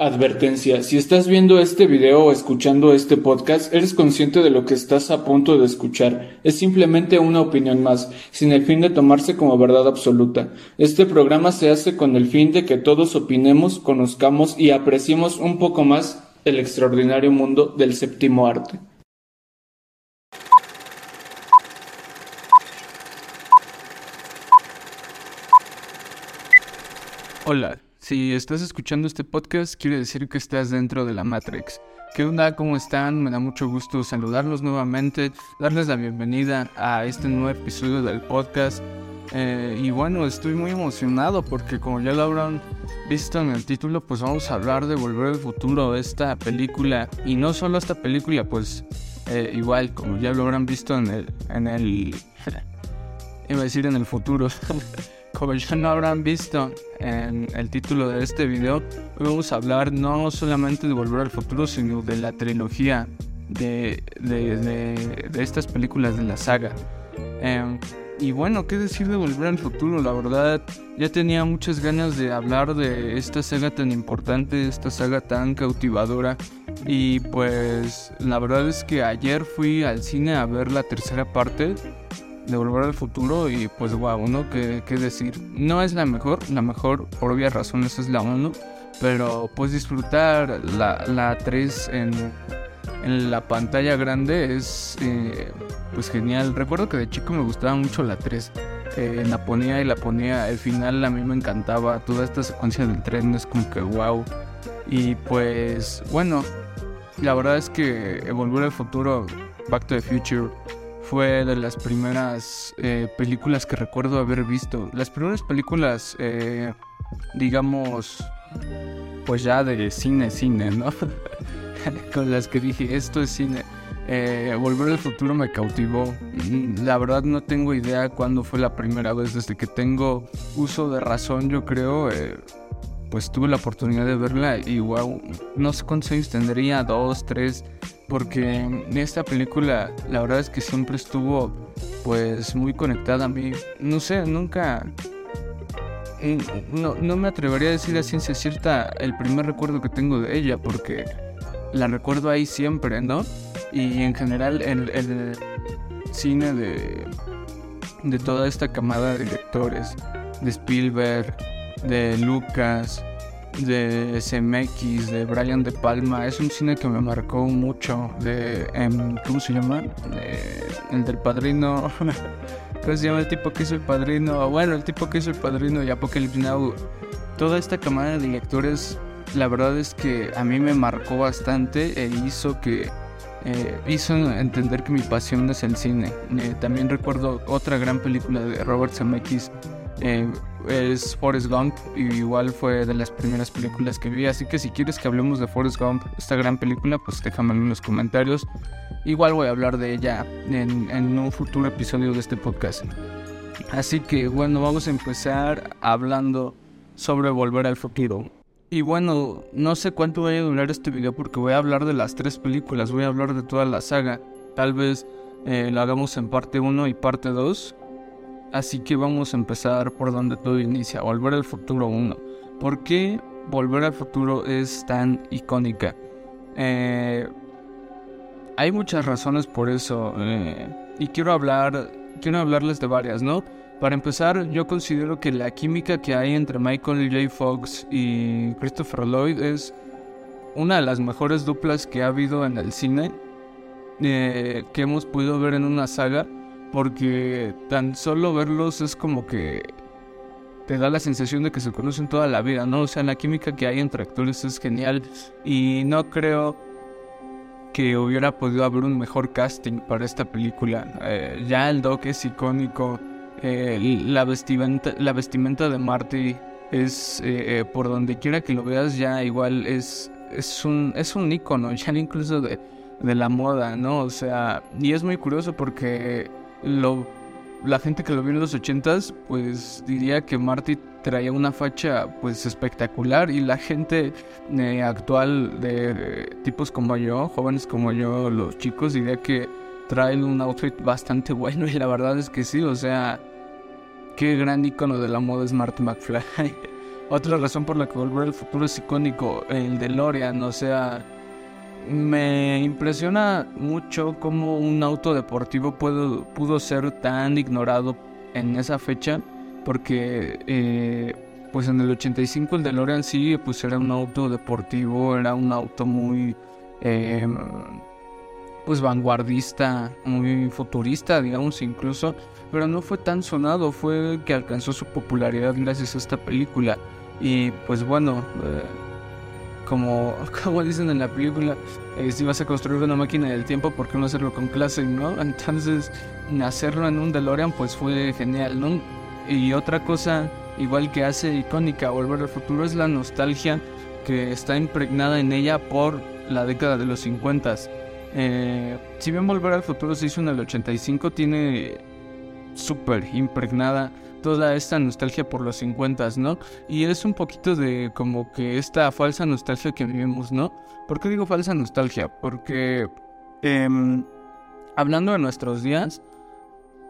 Advertencia, si estás viendo este video o escuchando este podcast, eres consciente de lo que estás a punto de escuchar. Es simplemente una opinión más, sin el fin de tomarse como verdad absoluta. Este programa se hace con el fin de que todos opinemos, conozcamos y apreciemos un poco más el extraordinario mundo del séptimo arte. Hola. Si estás escuchando este podcast, quiere decir que estás dentro de la Matrix. ¿Qué onda? ¿Cómo están? Me da mucho gusto saludarlos nuevamente, darles la bienvenida a este nuevo episodio del podcast. Eh, y bueno, estoy muy emocionado porque como ya lo habrán visto en el título, pues vamos a hablar de Volver al Futuro, esta película. Y no solo esta película, pues eh, igual, como ya lo habrán visto en el... En el iba a decir en el futuro. como ya no habrán visto en el título de este video, hoy vamos a hablar no solamente de Volver al Futuro, sino de la trilogía de, de, estas películas de la saga. Em, y bueno, ¿qué decir de Volver al Futuro? La verdad, ya tenía muchas ganas de hablar de esta saga tan importante, esta saga tan cautivadora. Y pues la verdad es que ayer fui al cine a ver la tercera parte de Volver al Futuro y pues wow, ¿no? ¿Qué, ¿Qué, decir? No es la mejor, la mejor por obvias razones es la 1, pero pues disfrutar la, la 3 en, en la pantalla grande es eh, pues genial. Recuerdo que de chico me gustaba mucho la 3. Eh, la ponía y la ponía, el final a mí me encantaba, toda esta secuencia del tren es como que wow. Y pues bueno, la verdad es que Volver al Futuro, Back to the Future, fue de las primeras eh, películas que recuerdo haber visto. Las primeras películas, eh, digamos, pues ya de cine, cine, ¿no? Con las que dije, esto es cine. Eh, Volver al futuro me cautivó. La verdad no tengo idea cuándo fue la primera vez. Desde que tengo uso de razón, yo creo, pues tuve la oportunidad de verla y wow, no sé cuántos años tendría, dos, tres porque esta película la verdad es que siempre estuvo pues muy conectada a mí. No sé, nunca... No, no me atrevería a decir a ciencia cierta el primer recuerdo que tengo de ella porque la recuerdo ahí siempre, ¿no? Y en general el, el cine de, de toda esta camada de directores, de Spielberg, de Lucas, de CMX, de Brian De Palma, es un cine que me marcó mucho. De, em, ¿Cómo se llama? el del padrino. ¿Cómo se llama el tipo que hizo el padrino? Bueno, el tipo que hizo el padrino y Apocalypse Now. Toda esta camada de directores, la verdad es que a mí me marcó bastante e hizo que. Eh, hizo entender que mi pasión es el cine. Eh, también recuerdo otra gran película de Robert Zemeckis eh, es Forrest Gump y igual fue de las primeras películas que vi. Así que si quieres que hablemos de Forrest Gump, esta gran película, pues déjamelo en los comentarios. Igual voy a hablar de ella en, un futuro episodio de este podcast. Así que bueno, vamos a empezar hablando sobre Volver al Futuro. Y bueno, no sé cuánto vaya a durar este video porque voy a hablar de las tres películas, voy a hablar de toda la saga. Tal vez eh, lo hagamos en parte 1 y parte 2. Así que vamos a empezar por donde todo inicia, Volver al Futuro 1. ¿Por qué Volver al Futuro es tan icónica? Eh, hay muchas razones por eso eh, y quiero hablar, quiero hablarles de varias, ¿no? Para empezar, yo considero que la química que hay entre Michael J. Fox y Christopher Lloyd es una de las mejores duplas que ha habido en el cine, eh, que hemos podido ver en una saga porque tan solo verlos es como que te da la sensación de que se conocen toda la vida, ¿no? O sea, la química que hay entre actores es genial y no creo que hubiera podido haber un mejor casting para esta película. Eh, ya el Doc es icónico, eh, la, vestimenta, la vestimenta de Marty es, eh, por donde quiera que lo veas, ya igual es, es, un, es un icono, ya incluso de, de la moda, ¿no? O sea, y es muy curioso porque lo, la gente que lo vio en los ochentas, pues diría que Marty traía una facha pues espectacular y la gente eh, actual de, tipos como yo, jóvenes como yo, los chicos, diría que traen un outfit bastante bueno y la verdad es que sí, o sea, qué gran icono de la moda es Marty McFly. otra razón por la que Volver al Futuro es icónico, el de Lorian, o sea, me impresiona mucho cómo un auto deportivo pudo, pudo ser tan ignorado en esa fecha, porque eh, pues en el 85 el DeLorean sí, pues era un auto deportivo, era un auto muy... Eh, pues vanguardista, muy futurista, digamos incluso, pero no fue tan sonado, fue que alcanzó su popularidad gracias a esta película. Y pues bueno, eh, como, como dicen en la película, eh, si vas a construir una máquina del tiempo, ¿por qué no hacerlo con clase, no? Entonces, hacerlo en un DeLorean pues fue genial, ¿no? Y otra cosa, igual que hace icónica Volver al Futuro, es la nostalgia que está impregnada en ella por la década de los 50 eh, si bien Volver al Futuro se hizo en el 85, tiene súper impregnada toda esta nostalgia por los 50, ¿no? Y es un poquito de como que esta falsa nostalgia que vivimos, ¿no? ¿Por qué digo falsa nostalgia? Porque em, hablando de nuestros días,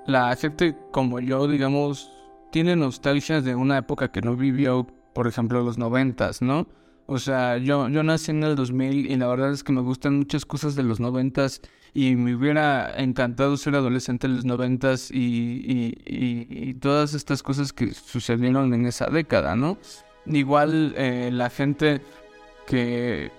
la gente como yo, digamos, tiene nostalgias de una época que no vivió, por ejemplo, los 90, ¿no? O sea, yo, yo nací en el 2000 y la verdad es que me gustan muchas cosas de los noventas y me hubiera encantado ser adolescente en los noventas y, y, todas estas cosas que sucedieron en esa década, ¿no? Igual eh, la gente que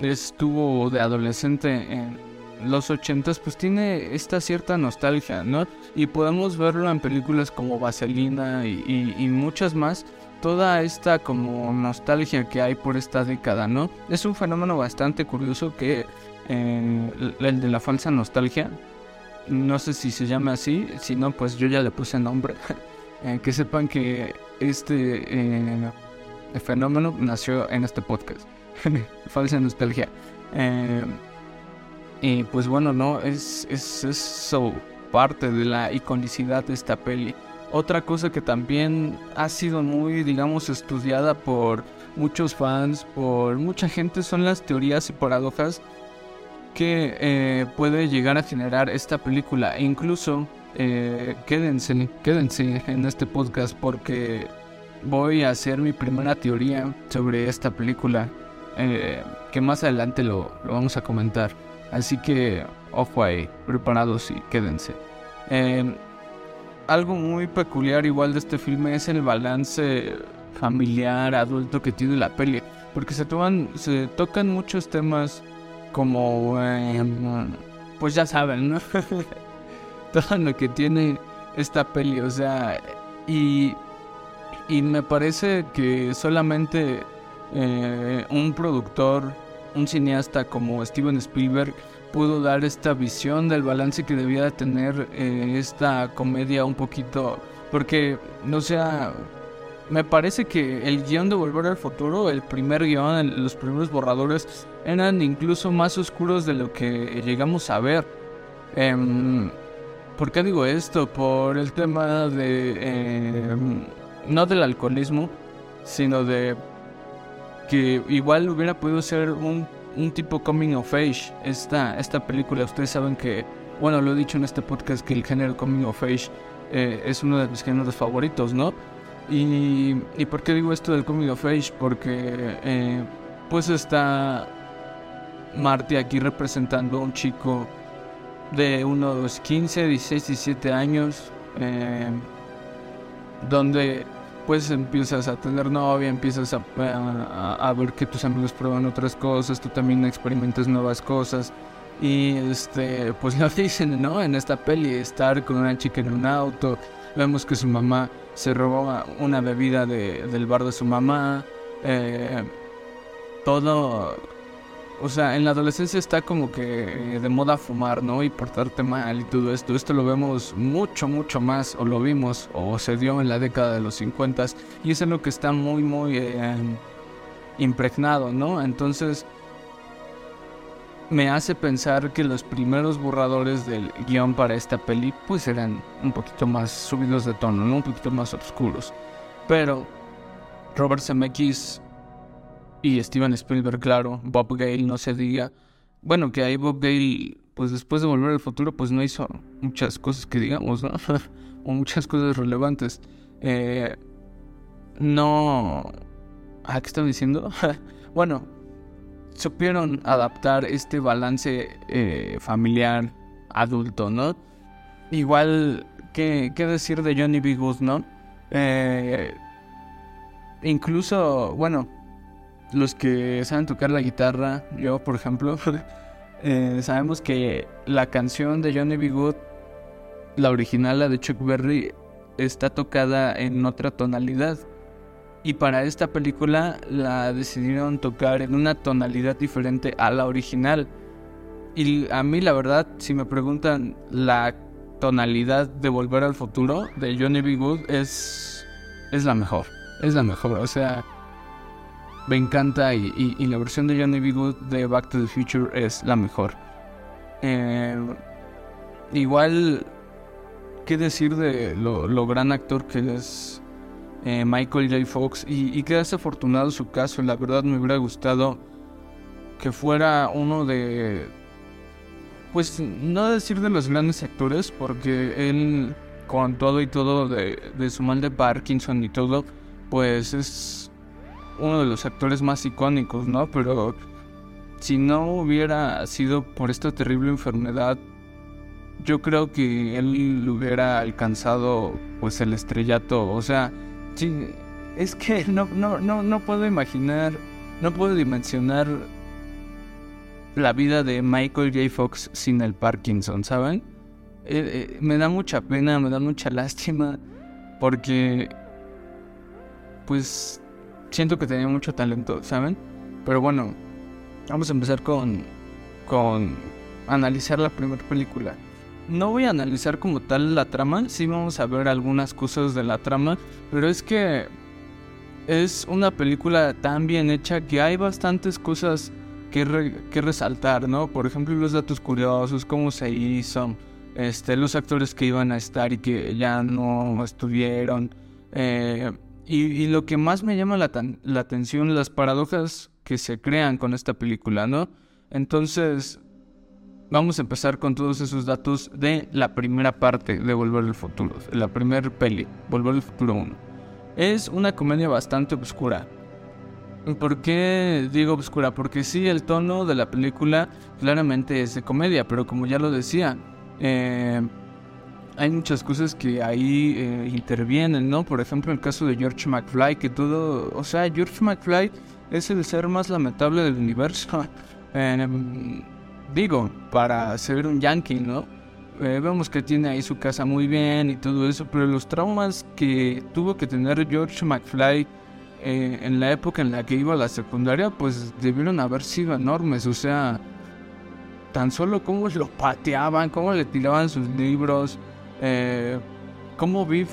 estuvo de adolescente en los ochentas pues tiene esta cierta nostalgia, ¿no? Y podemos verlo en películas como Vaselina y, y muchas más toda esta como nostalgia que hay por esta década, ¿no? Es un fenómeno bastante curioso que eh, el de la falsa nostalgia, no sé si se llama así, si no, pues yo ya le puse nombre. Eh, que sepan que este eh, fenómeno nació en este podcast. falsa nostalgia. y pues bueno, no, es, es eso parte de la iconicidad de esta peli. Otra cosa que también ha sido muy, digamos, estudiada por muchos fans, por mucha gente, son las teorías y paradojas que eh, puede llegar a generar esta película. E incluso, eh, quédense, quédense en este podcast porque voy a hacer mi primera teoría sobre esta película, eh, que más adelante lo, lo, vamos a comentar. Así que, ojo ahí, preparados y quédense algo muy peculiar igual de este filme es el balance familiar, adulto que tiene la peli. Porque se, toman, se tocan muchos temas como, em, pues ya saben, ¿no? Todo lo que tiene esta peli, o sea, y, y me parece que solamente eh, un productor, un cineasta como Steven Spielberg, pudo dar esta visión del balance que debía tener eh, esta comedia un poquito, porque, no sea, me parece que el guion de Volver al Futuro, el primer guion, los primeros borradores, eran incluso más oscuros de lo que llegamos a ver. Em, ¿Por qué digo esto? Por el tema de... Em, no del alcoholismo, sino de que igual hubiera podido ser un un tipo coming of age esta, esta película. Ustedes saben que, bueno, lo he dicho en este podcast que el género coming of age eh, es uno de mis géneros favoritos, ¿no? Y, y, por qué digo esto del coming of? Porque eh, pues está Marty aquí representando a un chico de unos 15, 16, 17 años, eh, donde pues empiezas a tener novia, empiezas a, ver que tus amigos prueban otras cosas, tú también experimentas nuevas cosas. Y este, pues lo dicen, ¿no? En esta peli, estar con una chica en un auto. Vemos que su mamá se robó una bebida de, del bar de su mamá. Eh, todo o sea, en la adolescencia está como que de moda fumar, ¿no? Y portarte mal y todo esto. Esto lo vemos mucho, mucho más, o lo vimos, o se dio en la década de los 50 y es en lo que está muy, muy eh, impregnado, ¿no? Entonces, me hace pensar que los primeros borradores del guion para esta peli, pues eran un poquito más subidos de tono, ¿no? Un poquito más oscuros. Pero Robert Zemeckis y Steven Spielberg, claro, Bob Gale, no se diga. Bueno, que ahí Bob Gale, pues después de Volver al Futuro, pues no hizo muchas cosas que digamos, ¿no? o muchas cosas relevantes. Eh, no, Ah, ¿qué estaba diciendo? bueno, supieron adaptar este balance eh, familiar adulto, ¿no? Igual, ¿qué, ¿qué, decir de Johnny B. Good, no? Eh, incluso, bueno, los que saben tocar la guitarra, yo por ejemplo, eh, sabemos que la canción de Johnny B. Good, la original, la de Chuck Berry, está tocada en otra tonalidad. Y para esta película la decidieron tocar en una tonalidad diferente a la original. Y a mí la verdad, si me preguntan la tonalidad de Volver al Futuro de Johnny B. Good es, es la mejor. Es la mejor. O sea, me encanta y, la versión de Johnny B. Good de Back to the Future es la mejor. Eh, igual, ¿qué decir de lo, gran actor que es eh, Michael J. Fox? Y, y qué desafortunado su caso. La verdad me hubiera gustado que fuera uno de... Pues no decir de los grandes actores, porque él, con todo y todo de, de su mal de Parkinson y todo, pues es uno de los actores más icónicos, ¿no? Pero si no hubiera sido por esta terrible enfermedad, yo creo que él hubiera alcanzado pues el estrellato. O sea, sí, es que no, no, no, no puedo imaginar, no puedo dimensionar la vida de Michael J. Fox sin el Parkinson, ¿saben? Eh, eh, me da mucha pena, me da mucha lástima, porque pues siento que tenía mucho talento, ¿saben? Pero bueno, vamos a empezar con, con analizar la primera película. No voy a analizar como tal la trama, sí vamos a ver algunas cosas de la trama, pero es que es una película tan bien hecha que hay bastantes cosas que, que resaltar, ¿no? Por ejemplo, los datos curiosos, cómo se hizo, este, los actores que iban a estar y que ya no estuvieron. Eh, y, lo que más me llama la, la, atención, las paradojas que se crean con esta película, ¿no? Entonces, vamos a empezar con todos esos datos de la primera parte de Volver al Futuro, la primera peli, Volver al Futuro 1. Es una comedia bastante oscura. ¿Por qué digo oscura? Porque sí, el tono de la película claramente es de comedia, pero como ya lo decía, eh, hay muchas cosas que ahí eh, intervienen, ¿no? Por ejemplo, el caso de George McFly, que todo, o sea, George McFly es el ser más lamentable del universo. Em, digo, para ser un yankee, ¿no? Eh, vemos que tiene ahí su casa muy bien y todo eso, pero los traumas que tuvo que tener George McFly eh, en la época en la que iba a la secundaria, pues debieron haber sido enormes, o sea, tan solo cómo lo pateaban, cómo le tiraban sus libros, eh, cómo Biff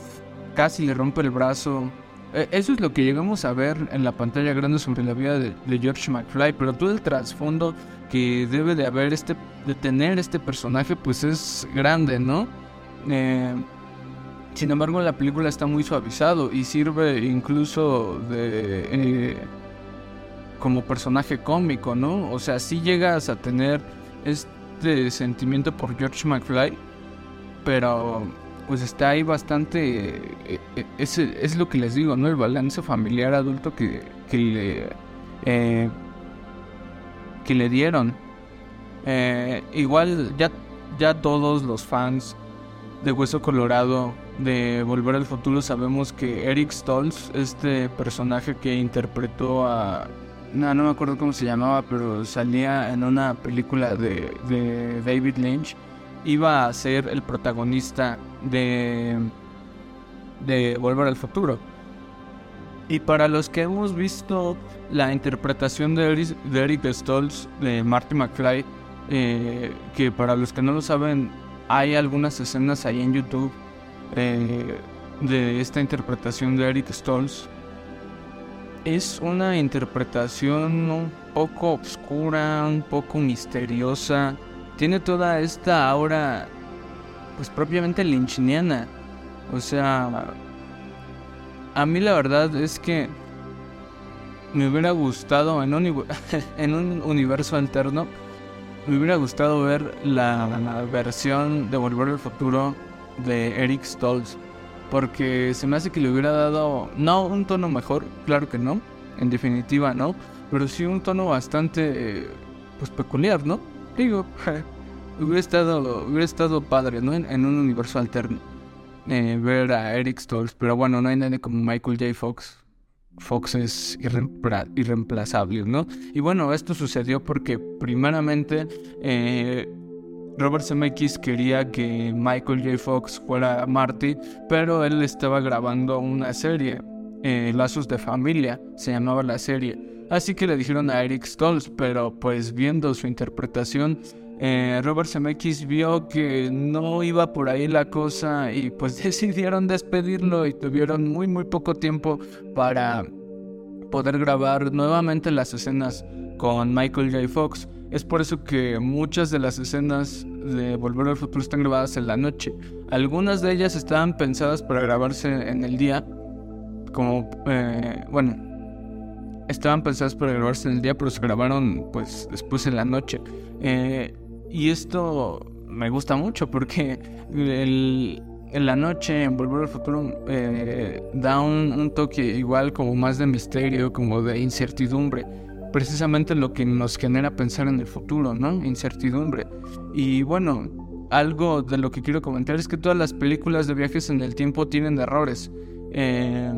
casi le rompe el brazo. Eh, eso es lo que llegamos a ver en la pantalla grande sobre la vida de, George McFly, pero todo el trasfondo que debe de haber este, de tener este personaje, pues es grande, ¿no? Eh, sin embargo, la película está muy suavizado y sirve incluso de eh, como personaje cómico, ¿no? O sea, si llegas a tener este sentimiento por George McFly, pero pues está ahí bastante, eh, eh, es, lo que les digo, ¿no? El balance familiar adulto que, que le, que le dieron. igual ya, ya todos los fans de Hueso Colorado de Volver al Futuro sabemos que Eric Stoltz, este personaje que interpretó a... No, no me acuerdo cómo se llamaba, pero salía en una película de, de David Lynch iba a ser el protagonista de, de Volver al Futuro. Y para los que hemos visto la interpretación de Eric, de Stoltz, de Marty McFly, eh, que para los que no lo saben, hay algunas escenas ahí en YouTube eh, de esta interpretación de Eric Stoltz. Es una interpretación un poco oscura, un poco misteriosa, tiene toda esta aura, pues propiamente lynchiniana. O sea, a mí la verdad es que me hubiera gustado en un, en un universo alterno, me hubiera gustado ver la, versión de Volver al Futuro de Eric Stoltz. Porque se me hace que le hubiera dado, no un tono mejor, claro que no, en definitiva, ¿no? Pero sí un tono bastante, pues peculiar, ¿no? Digo, hubiera estado, hubiera estado padre, ¿no? En, un universo alterno. Eh, ver a Eric Stoltz, pero bueno, no hay nadie como Michael J. Fox. Fox es irreemplazable, ¿no? Y bueno, esto sucedió porque primeramente eh, Robert Zemeckis quería que Michael J. Fox fuera Marty, pero él estaba grabando una serie, eh, Lazos de Familia, se llamaba la serie. Así que le dijeron a Eric Stoltz, pero pues viendo su interpretación, eh, Robert Zemeckis vio que no iba por ahí la cosa y pues decidieron despedirlo y tuvieron muy muy poco tiempo para poder grabar nuevamente las escenas con Michael J. Fox. Es por eso que muchas de las escenas de Volver al Futuro están grabadas en la noche. Algunas de ellas estaban pensadas para grabarse en el día, como, eh, bueno, estaban pensadas para grabarse en el día, pero se grabaron pues después en la noche. Eh, y esto me gusta mucho porque en la noche, en Volver al Futuro, eh, da un toque igual como más de misterio, como de incertidumbre precisamente lo que nos genera pensar en el futuro, ¿no? Incertidumbre. Y bueno, algo de lo que quiero comentar es que todas las películas de viajes en el tiempo tienen errores. Eh,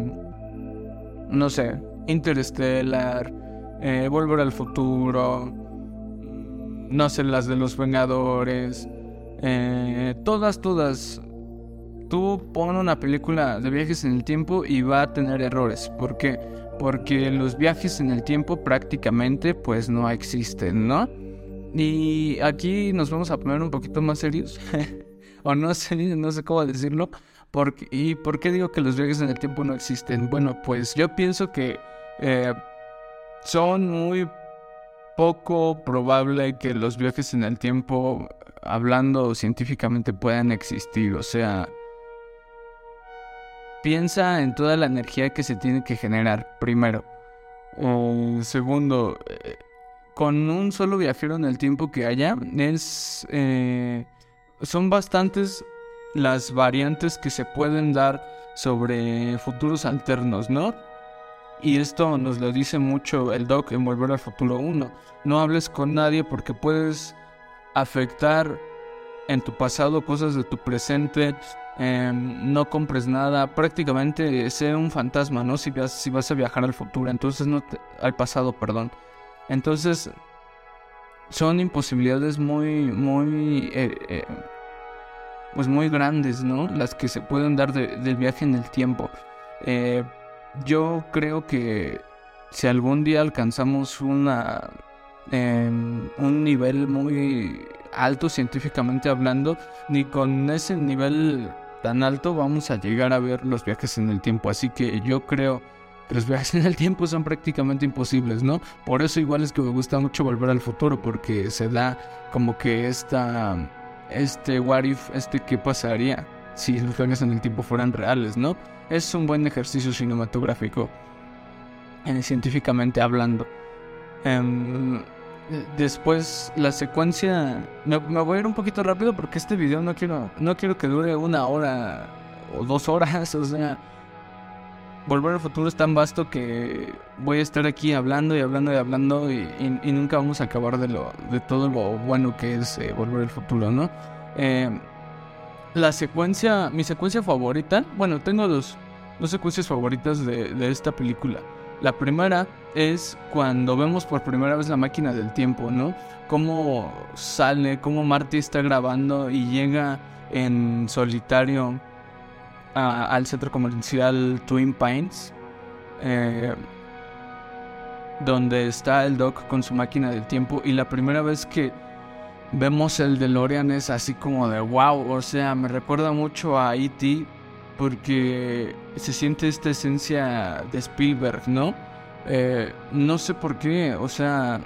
no sé, Interstellar, eh, Volver al Futuro, no sé, las de los Vengadores, eh, todas, todas. Tú pon una película de viajes en el tiempo y va a tener errores. ¿Por qué? porque los viajes en el tiempo prácticamente pues no existen, ¿no? Y aquí nos vamos a poner un poquito más serios, o no sé, no sé cómo decirlo, ¿y por qué digo que los viajes en el tiempo no existen? Bueno, pues yo pienso que eh, son muy poco probable que los viajes en el tiempo, hablando científicamente, puedan existir, o sea piensa en toda la energía que se tiene que generar, primero. segundo, eh, con un solo viajero en el tiempo que haya, es, eh, son bastantes las variantes que se pueden dar sobre futuros alternos, ¿no? Y esto nos lo dice mucho el Doc en Volver al Futuro 1. No hables con nadie porque puedes afectar en tu pasado cosas de tu presente Em, no compres nada, prácticamente sé un fantasma, ¿no? Si vas, si vas a viajar al futuro, entonces no al pasado, perdón. Entonces son imposibilidades muy, muy, eh, eh, pues muy grandes, ¿no? Las que se pueden dar del viaje en el tiempo. Eh, yo creo que si algún día alcanzamos una, em, un nivel muy alto científicamente hablando, ni con ese nivel tan alto vamos a llegar a ver los viajes en el tiempo. Así que yo creo que los viajes en el tiempo son prácticamente imposibles, ¿no? Por eso igual es que me gusta mucho volver al futuro, porque se da como que esta, este what if, este qué pasaría si los viajes en el tiempo fueran reales, ¿no? Es un buen ejercicio cinematográfico, científicamente hablando. Em, Después la secuencia... Me, voy a ir un poquito rápido porque este video no quiero, no quiero que dure una hora o dos horas. O sea, Volver al futuro es tan vasto que voy a estar aquí hablando y hablando y hablando y, nunca vamos a acabar de, lo, de todo lo bueno que es eh, Volver al futuro, ¿no? Eh, la secuencia, mi secuencia favorita, bueno, tengo dos, dos secuencias favoritas de, de esta película. La primera es cuando vemos por primera vez la máquina del tiempo, ¿no? Cómo sale, cómo Marty está grabando y llega en solitario al centro comercial Twin Pines, eh, donde está el Doc con su máquina del tiempo. Y la primera vez que vemos el DeLorean es así como de wow, o sea, me recuerda mucho a E.T porque se siente esta esencia de Spielberg, ¿no? Eh, no sé por qué, o sea,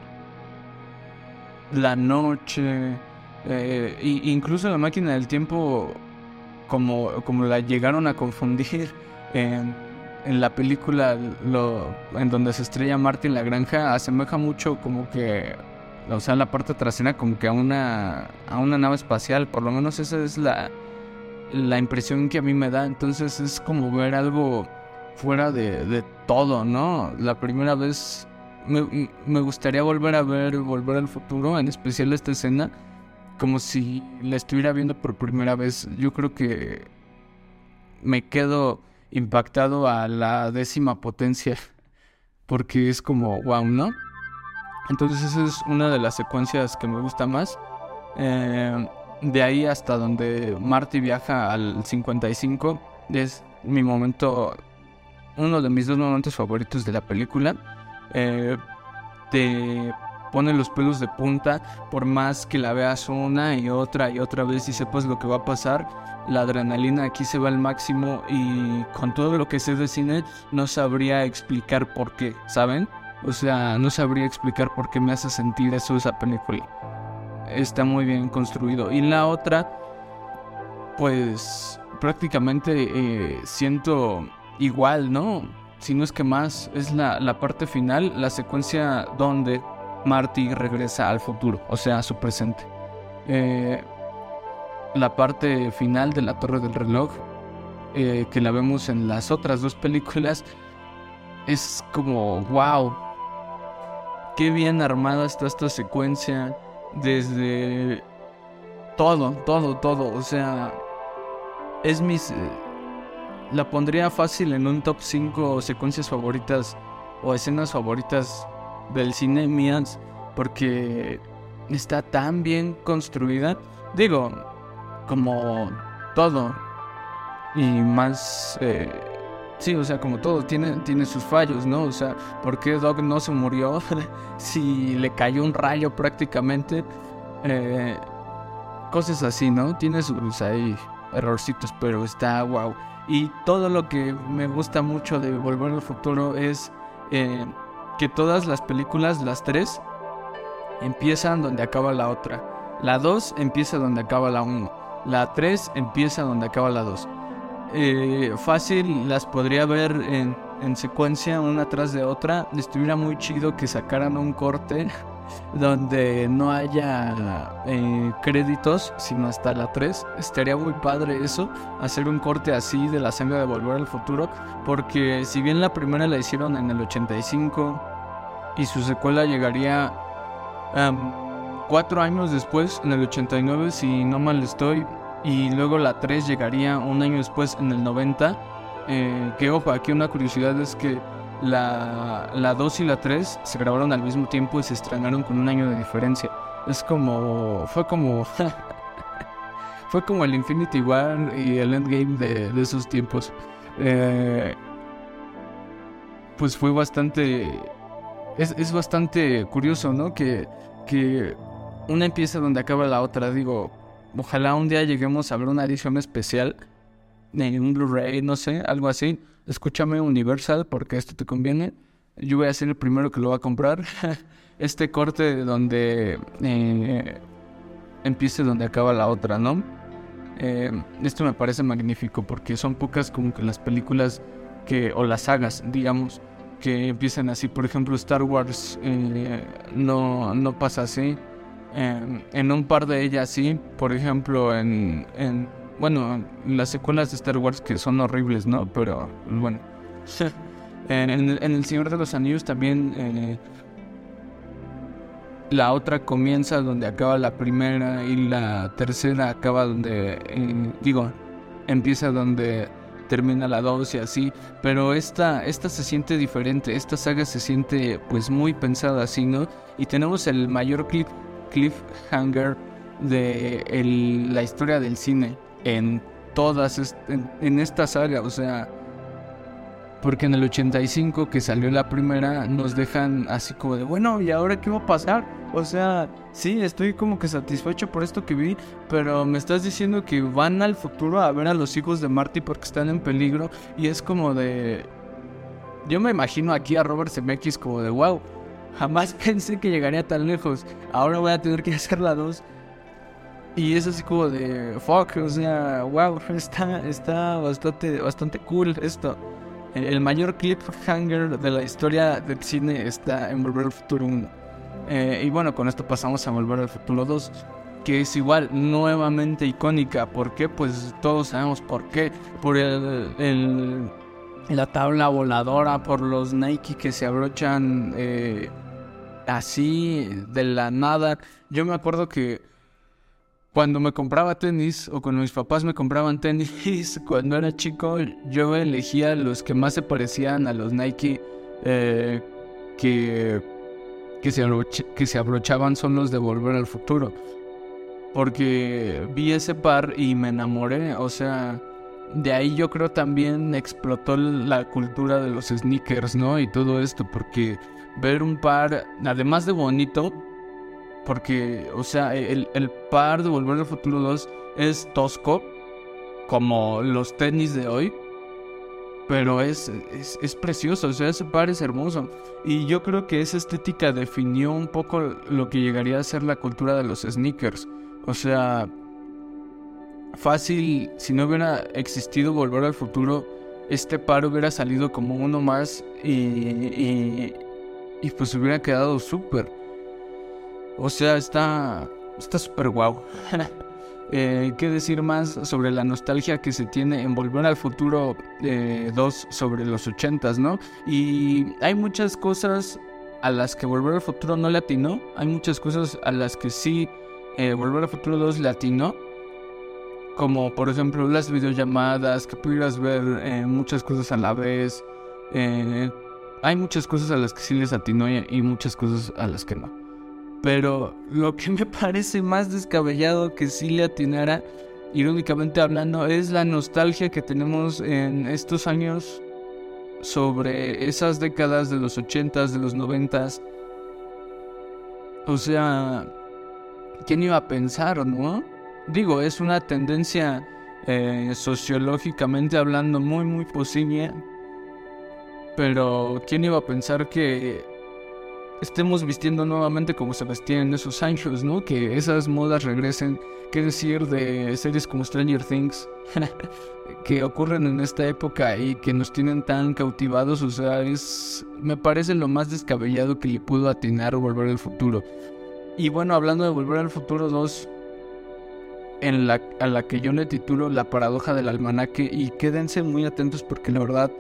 la noche, eh, incluso la máquina del tiempo, como, como la llegaron a confundir en, en la película lo, en donde se estrella Martin la granja, asemeja mucho como que, o sea, la parte trasera como que a una, a una nave espacial, por lo menos esa es la la impresión que a mí me da. Entonces es como ver algo fuera de, de todo, ¿no? La primera vez me, me, gustaría volver a ver Volver al Futuro, en especial esta escena, como si la estuviera viendo por primera vez. Yo creo que me quedo impactado a la décima potencia, porque es como, wow, ¿no? Entonces esa es una de las secuencias que me gusta más. Eh, de ahí hasta donde Marty viaja al 55 es mi momento, uno de mis dos momentos favoritos de la película. Eh, te pone los pelos de punta por más que la veas una y otra y otra vez y sepas lo que va a pasar. La adrenalina aquí se va al máximo y con todo lo que sé de cine no sabría explicar por qué, ¿saben? O sea, no sabría explicar por qué me hace sentir eso esa película. Está muy bien construido. Y la otra, pues prácticamente eh, siento igual, ¿no? Si no es que más, es la, la parte final, la secuencia donde Marty regresa al futuro, o sea, a su presente. Eh, la parte final de la Torre del Reloj, eh, que la vemos en las otras dos películas, es como, wow, qué bien armada está esta secuencia desde todo, todo, todo. O sea, es mis... Eh, la pondría fácil en un top 5 secuencias favoritas o escenas favoritas del cine mías porque está tan bien construida. Digo, como todo. Y más... Eh, Sí, o sea, como todo, tiene, tiene sus fallos, ¿no? O sea, ¿por qué Doc no se murió si le cayó un rayo prácticamente? Eh, cosas así, ¿no? Tiene sus ahí errorcitos, pero está wow. Y todo lo que me gusta mucho de Volver al Futuro es eh, que todas las películas, las tres, empiezan donde acaba la otra. La dos empieza donde acaba la uno. La tres empieza donde acaba la dos. Eh, fácil las podría ver en, en, secuencia una tras de otra. Estuviera muy chido que sacaran un corte donde no haya eh, créditos, sino hasta la 3. Estaría muy padre eso, hacer un corte así de la sangre de Volver al Futuro, porque si bien la primera la hicieron en el 85 y su secuela llegaría cuatro años después, en el 89, si no mal estoy, y luego la 3 llegaría un año después en el 90. Eh, que ojo, aquí una curiosidad es que la, la 2 y la 3 se grabaron al mismo tiempo y se estrenaron con un año de diferencia. Es como. Fue como. fue como el Infinity War y el Endgame de, de esos tiempos. Eh, pues fue bastante. Es, es, bastante curioso, ¿no? Que, que una empieza donde acaba la otra. Digo, Ojalá un día lleguemos a ver una edición especial en un Blu-ray, no sé, algo así. Escúchame Universal porque esto te conviene. Yo voy a ser el primero que lo va a comprar. este corte donde eh, empiece donde acaba la otra, ¿no? Eh, esto me parece magnífico porque son pocas como que las películas que, o las sagas, digamos, que empiezan así. Por ejemplo, Star Wars eh, no, no pasa así. En, un par de ellas sí, por ejemplo, en, en, bueno, las secuelas de Star Wars que son horribles, ¿no? Pero bueno, en, El Señor de los Anillos también eh, la otra comienza donde acaba la primera y la tercera acaba donde, eh, digo, empieza donde termina la dos y así, pero esta, esta se siente diferente, esta saga se siente pues muy pensada así, ¿no? Y tenemos el mayor clip cliffhanger de la historia del cine en todas, en, esta saga, o sea, porque en el 85 que salió la primera nos dejan así como de, bueno, ¿y ahora qué va a pasar? O sea, sí, estoy como que satisfecho por esto que vi, pero me estás diciendo que van al futuro a ver a los hijos de Marty porque están en peligro y es como de... Yo me imagino aquí a Robert Zemeckis como de, wow, Jamás pensé que llegaría tan lejos. Ahora voy a tener que hacer la 2. Y es así como de fuck, o sea, wow, está, está bastante, bastante cool esto. El, mayor cliffhanger de la historia del cine está en Volver al Futuro 1. Eh, y bueno, con esto pasamos a Volver al Futuro 2, que es igual, nuevamente icónica. ¿Por qué? Pues todos sabemos por qué. Por el, el la tabla voladora, por los Nike que se abrochan eh, así de la nada. Yo me acuerdo que cuando me compraba tenis o cuando mis papás me compraban tenis, cuando era chico, yo elegía los que más se parecían a los Nike eh, que, que, se que se abrochaban son los de Volver al Futuro. Porque vi ese par y me enamoré, o sea de ahí yo creo también explotó la cultura de los sneakers, ¿no? Y todo esto, porque ver un par, además de bonito, porque, o sea, el, par de Volver al Futuro 2 es tosco, como los tenis de hoy, pero es, es, es, precioso, o sea, ese par es hermoso. Y yo creo que esa estética definió un poco lo que llegaría a ser la cultura de los sneakers. O sea, fácil, si no hubiera existido Volver al Futuro, este par hubiera salido como uno más y, y pues hubiera quedado súper. O sea, está está súper guau. eh, ¿Qué decir más sobre la nostalgia que se tiene en Volver al Futuro 2 eh, sobre los 80s, no? Y hay muchas cosas a las que Volver al Futuro no le atinó, hay muchas cosas a las que sí eh, Volver al Futuro 2 le atinó como por ejemplo las videollamadas, que pudieras ver eh, muchas cosas a la vez. Eh, hay muchas cosas a las que sí les atinó y, muchas cosas a las que no. Pero lo que me parece más descabellado que sí le atinara, irónicamente hablando, es la nostalgia que tenemos en estos años sobre esas décadas de los 80s, de los 90s. O sea, ¿quién iba a pensar, no? digo, es una tendencia eh, sociológicamente hablando muy, muy posible. Pero ¿quién iba a pensar que estemos vistiendo nuevamente como se vestían esos años, ¿no? Que esas modas regresen. ¿Qué decir de series como Stranger Things? que ocurren en esta época y que nos tienen tan cautivados, o sea, es... Me parece lo más descabellado que le pudo atinar Volver al Futuro. Y bueno, hablando de Volver al Futuro 2, en la, a la que yo le titulo La paradoja del almanaque y quédense muy atentos porque la verdad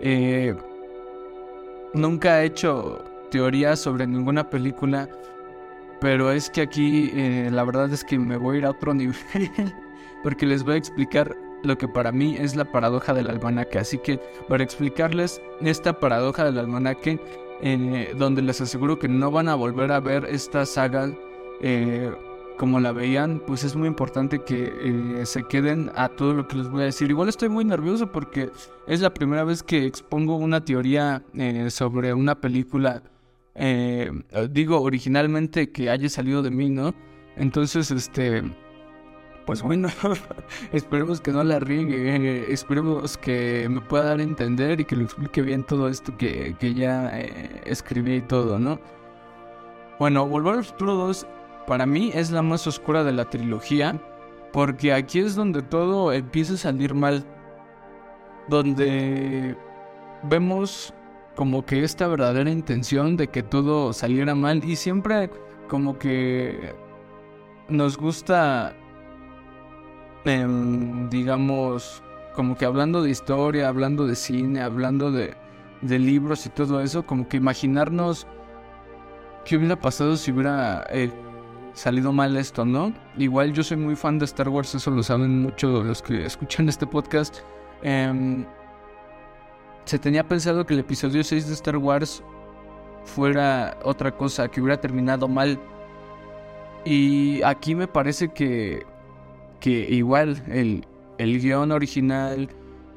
eh, nunca he hecho teorías sobre ninguna película, pero es que aquí eh, la verdad es que me voy a ir a otro nivel porque les voy a explicar lo que para mí es la paradoja del almanaque. Así que para explicarles esta paradoja del almanaque, eh, donde les aseguro que no van a volver a ver esta saga como la veían, pues es muy importante que eh, se queden a todo lo que les voy a decir. Igual estoy muy nervioso porque es la primera vez que expongo una teoría eh, sobre una película, eh, digo, originalmente que haya salido de mí, ¿no? Entonces, este, pues bueno, esperemos que no la riegue, esperemos que me pueda dar a entender y que lo explique bien todo esto que, que ya escribí y todo, ¿no? Bueno, Volver al Futuro 2 para mí es la más oscura de la trilogía, porque aquí es donde todo empieza a salir mal, donde vemos como que esta verdadera intención de que todo saliera mal y siempre como que nos gusta, em, digamos, como que hablando de historia, hablando de cine, hablando de, de libros y todo eso, como que imaginarnos qué hubiera pasado si hubiera... Eh, salido mal esto, ¿no? Igual yo soy muy fan de Star Wars, eso lo saben mucho los que escuchan este podcast. Em, se tenía pensado que el episodio 6 de Star Wars fuera otra cosa, que hubiera terminado mal. Y aquí me parece que, que igual el, el guion original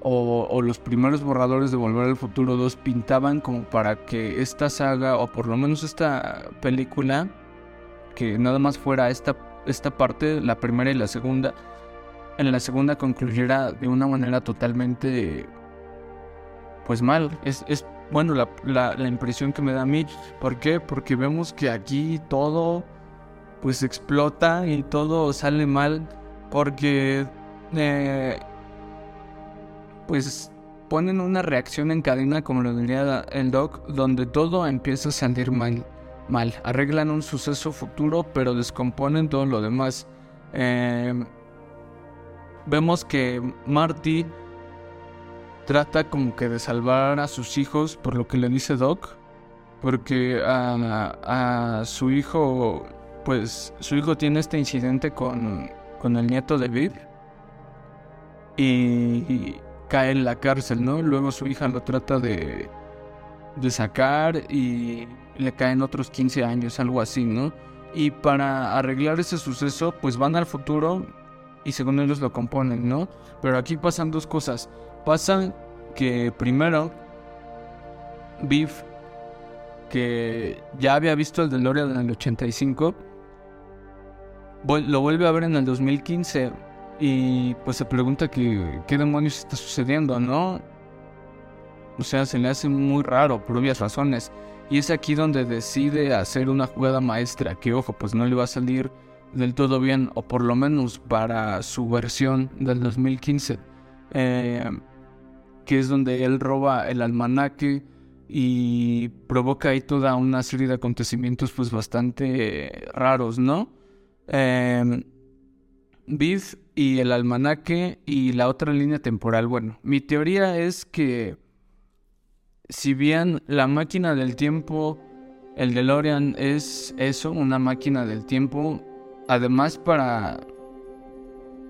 o, o, los primeros borradores de Volver al Futuro 2 pintaban como para que esta saga, o por lo menos esta película, que nada más fuera esta, esta parte, la primera y la segunda, en la segunda concluyera de una manera totalmente, pues mal. Es, es bueno, la, la, impresión que me da a mí. ¿Por qué? Porque vemos que aquí todo, pues explota y todo sale mal porque, eh, pues ponen una reacción en cadena, como lo diría el doc, donde todo empieza a salir mal mal. Arreglan un suceso futuro, pero descomponen todo lo demás. Eh, vemos que Marty trata como que de salvar a sus hijos por lo que le dice Doc. Porque a, a su hijo, pues su hijo tiene este incidente con, con el nieto de Viv. Y, cae en la cárcel, ¿no? Luego su hija lo trata de, de sacar y le caen otros 15 años, algo así, ¿no? Y para arreglar ese suceso, pues van al futuro y según ellos lo componen, ¿no? Pero aquí pasan dos cosas. Pasan que primero, Biff, que ya había visto el DeLorean en el 85, lo vuelve a ver en el 2015 y pues se pregunta que, qué demonios está sucediendo, ¿no? O sea, se le hace muy raro por obvias razones. Y es aquí donde decide hacer una jugada maestra que, ojo, pues no le va a salir del todo bien, o por lo menos para su versión del 2015, eh, que es donde él roba el almanaque y provoca ahí toda una serie de acontecimientos pues bastante raros, ¿no? Eh, y el almanaque y la otra línea temporal. Bueno, mi teoría es que si bien la máquina del tiempo, el DeLorean es eso, una máquina del tiempo, además para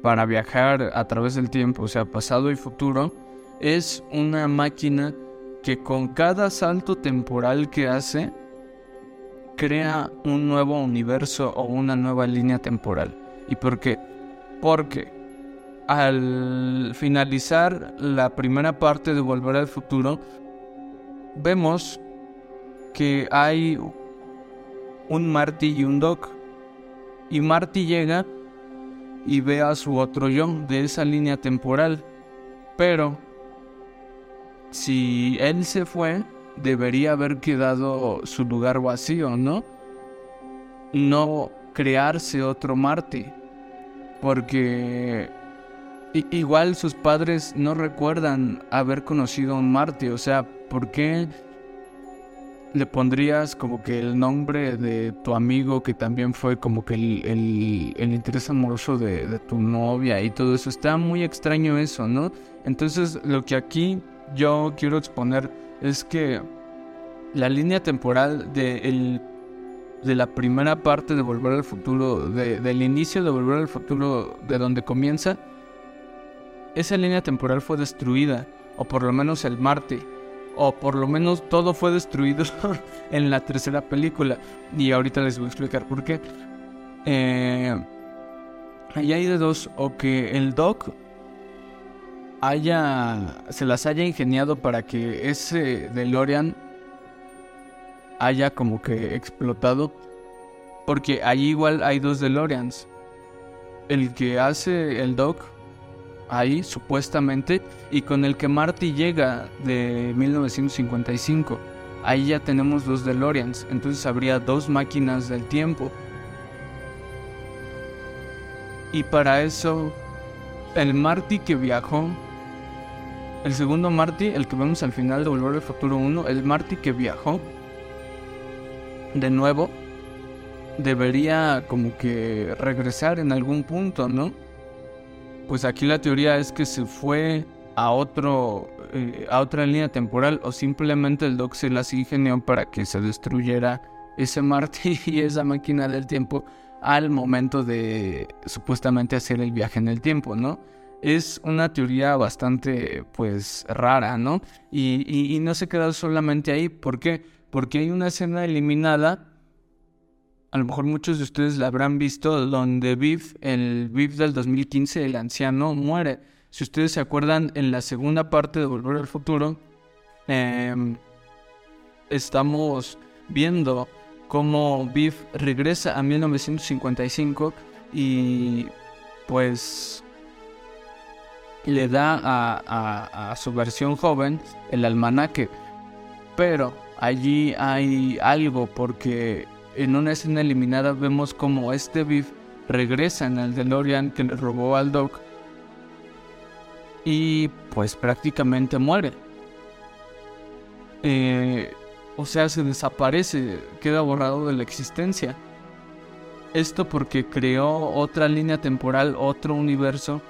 para viajar a través del tiempo, o sea, pasado y futuro, es una máquina que con cada salto temporal que hace crea un nuevo universo o una nueva línea temporal. ¿Y por qué? Porque al finalizar la primera parte de Volver al Futuro, vemos que hay un Marty y un Doc. Y Marty llega y ve a su otro yo de esa línea temporal. Pero si él se fue, debería haber quedado su lugar vacío, ¿no? No crearse otro Marty porque igual sus padres no recuerdan haber conocido a un Marty, o sea, ¿por qué le pondrías como que el nombre de tu amigo que también fue como que el, interés amoroso de, de, tu novia y todo eso? Está muy extraño eso, ¿no? Entonces lo que aquí yo quiero exponer es que la línea temporal del de la primera parte de Volver al Futuro, del inicio de Volver al Futuro, de donde comienza, esa línea temporal fue destruida, o por lo menos el Marte, o por lo menos todo fue destruido en la tercera película. Y ahorita les voy a explicar por qué. Eh, ahí hay de dos, o que el Doc haya, se las haya ingeniado para que ese DeLorean haya como que explotado. Porque ahí igual hay dos DeLoreans. El que hace el Doc, ahí supuestamente, y con el que Marty llega de 1955. Ahí ya tenemos dos DeLoreans, entonces habría dos máquinas del tiempo. Y para eso, el Marty que viajó, el segundo Marty, el que vemos al final de Volver al Futuro 1, el Marty que viajó, de nuevo, debería como que regresar en algún punto, ¿no? Pues aquí la teoría es que se fue a otro eh, a otra línea temporal o simplemente el Doc se las ingenió para que se destruyera ese Marty y esa máquina del tiempo al momento de supuestamente hacer el viaje en el tiempo, ¿no? Es una teoría bastante pues rara, ¿no? Y, y, y no se queda solamente ahí, ¿por qué? porque hay una escena eliminada, a lo mejor muchos de ustedes la habrán visto, donde Viv, el Viv del 2015, el anciano, muere. Si ustedes se acuerdan, en la segunda parte de Volver al Futuro, em, estamos viendo cómo Viv regresa a 1955 y pues le da a, a su versión joven el almanaque. Pero allí hay algo porque en una escena eliminada vemos como este Biff regresa en el DeLorean que le robó al Doc y pues prácticamente muere. Eh, o sea, se desaparece, queda borrado de la existencia. Esto porque creó otra línea temporal, otro universo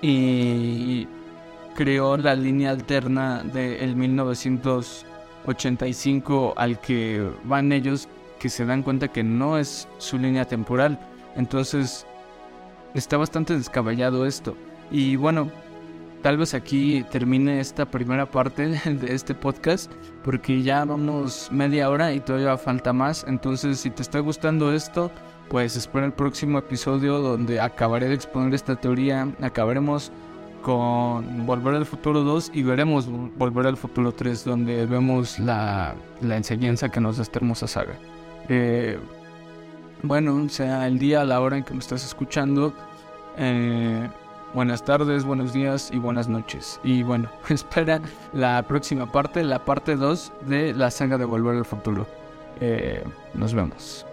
y creó la línea alterna del 1985 al que van ellos que se dan cuenta que no es su línea temporal. Entonces está bastante descabellado esto. Y bueno, tal vez aquí termine esta primera parte de este podcast porque ya vamos media hora y todavía falta más. Entonces si te está gustando esto, pues espera el próximo episodio donde acabaré de exponer esta teoría. Acabaremos con Volver al Futuro 2 y veremos Volver al Futuro 3 donde vemos la, la enseñanza que nos da esta hermosa saga. Eh, bueno, sea el día, la hora en que me estás escuchando. Eh, buenas tardes, buenos días y buenas noches. Y bueno, espera la próxima parte, la parte 2 de la saga de Volver al Futuro. Eh, nos vemos.